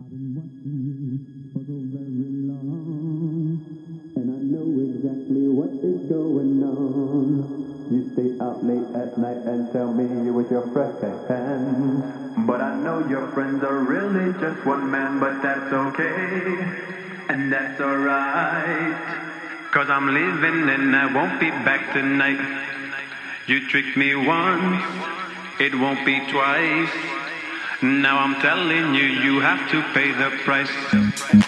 I've been watching you for so very long, and I know exactly what is going on. You stay out late at night and tell me you're with your friends. But I know your friends are really just one man, but that's okay, and that's alright. Cause I'm leaving and I won't be back tonight. You tricked me once, it won't be twice. Now I'm telling you, you have to pay the price.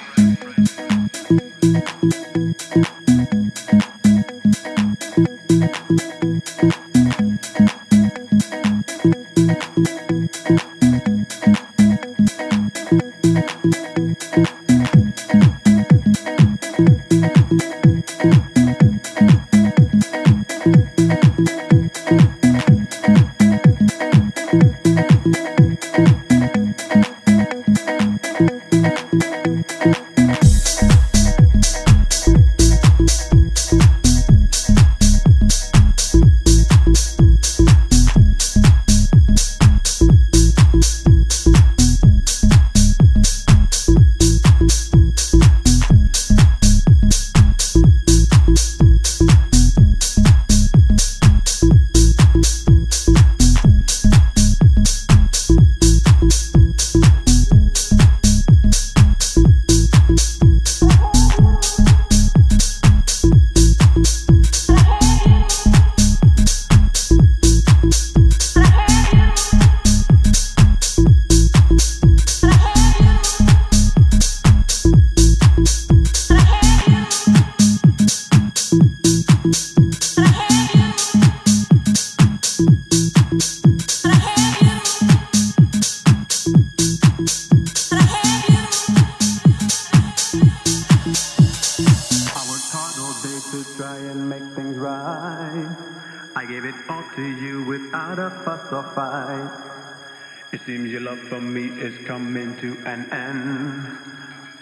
It seems your love for me is coming to an end.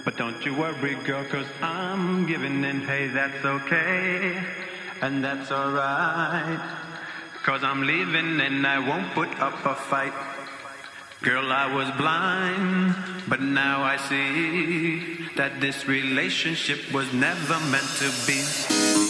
But don't you worry, girl, cause I'm giving in. Hey, that's okay, and that's alright. Cause I'm leaving and I won't put up a fight. Girl, I was blind, but now I see that this relationship was never meant to be.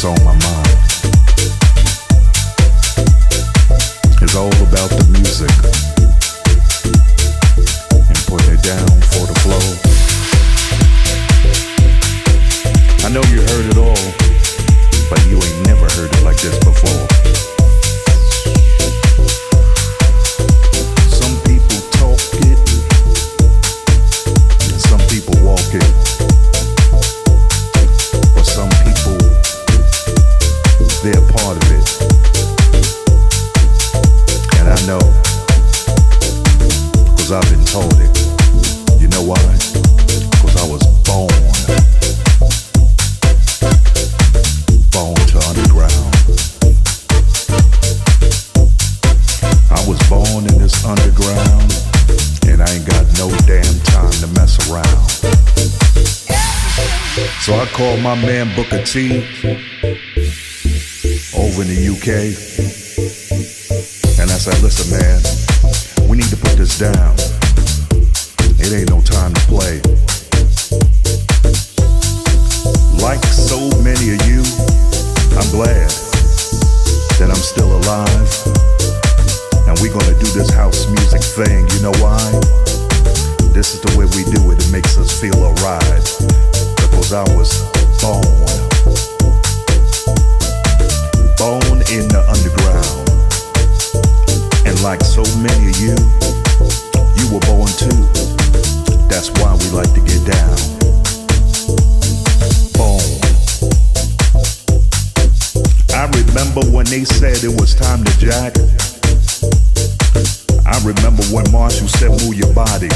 T over in remember when Marshall said move your body.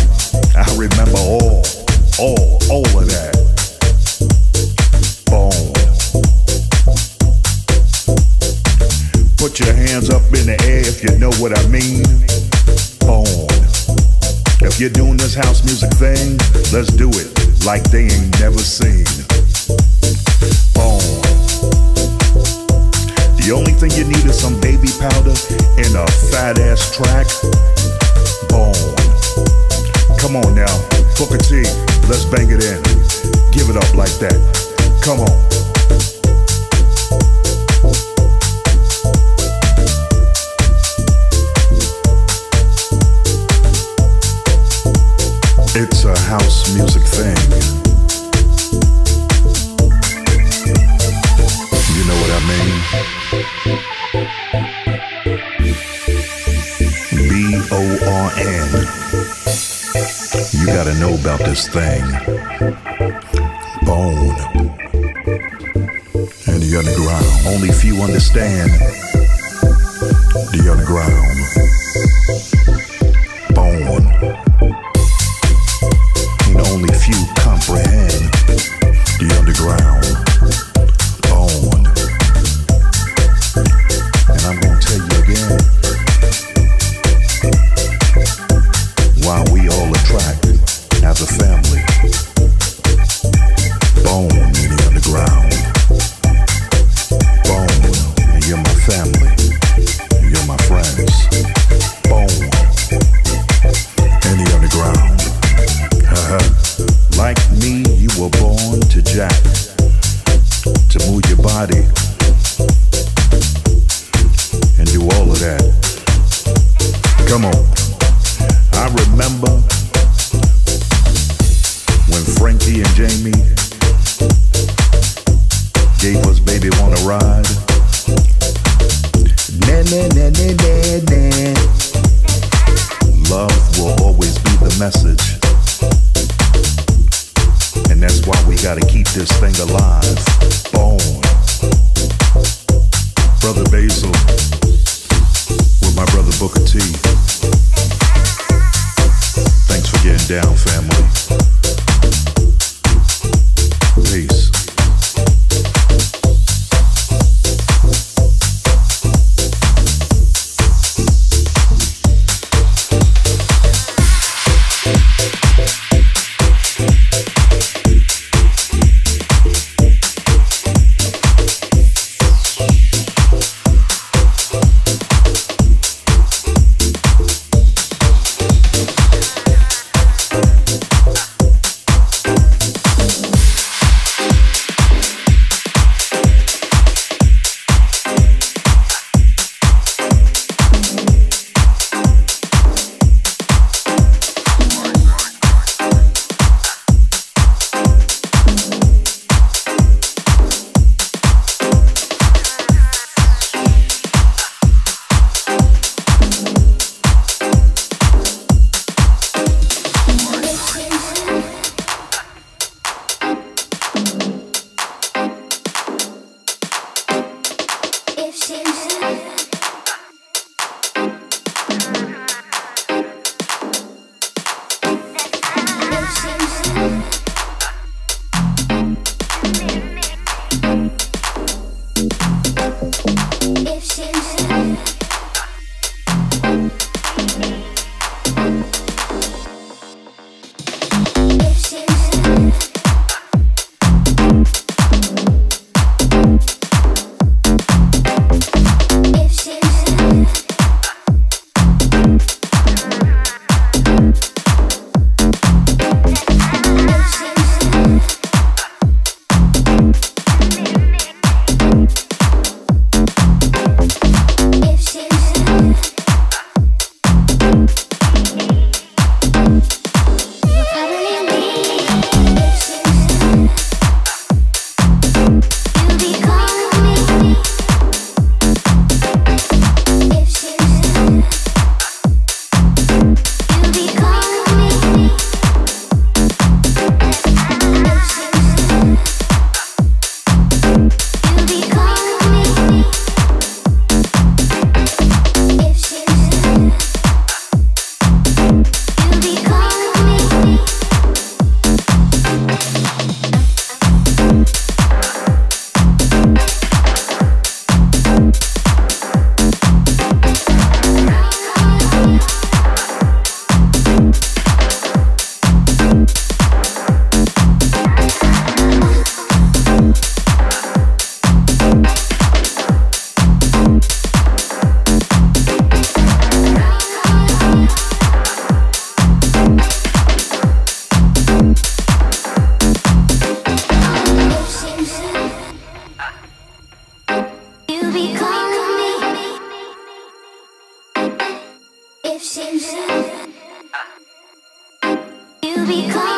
I remember all, all, all of that. Put your hands up in the air if you know what I mean. Born. If you're doing this house music thing, let's do it like they ain't never seen. Born. The only thing you need is some baby powder and a fat ass track. Come on now, Booker T, let's bang it in. Give it up like that. Come on. Know about this thing. Bone. And the underground. Only few understand the underground. body and do all of that. Come on. I remember when Frankie and Jamie gave us Baby Wanna Ride. Na na na na na na. Love will always be the message. And that's why we gotta keep this thing alive. Bone brother Basil, with my brother Booker T. Thanks for getting down, family. be close.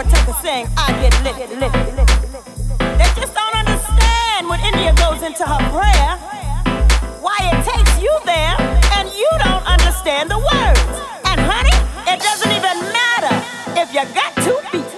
Overtaker saying, I get lit, lit, lit. They just don't understand when India goes into her prayer, why it takes you there and you don't understand the words. And honey, it doesn't even matter if you got two feet.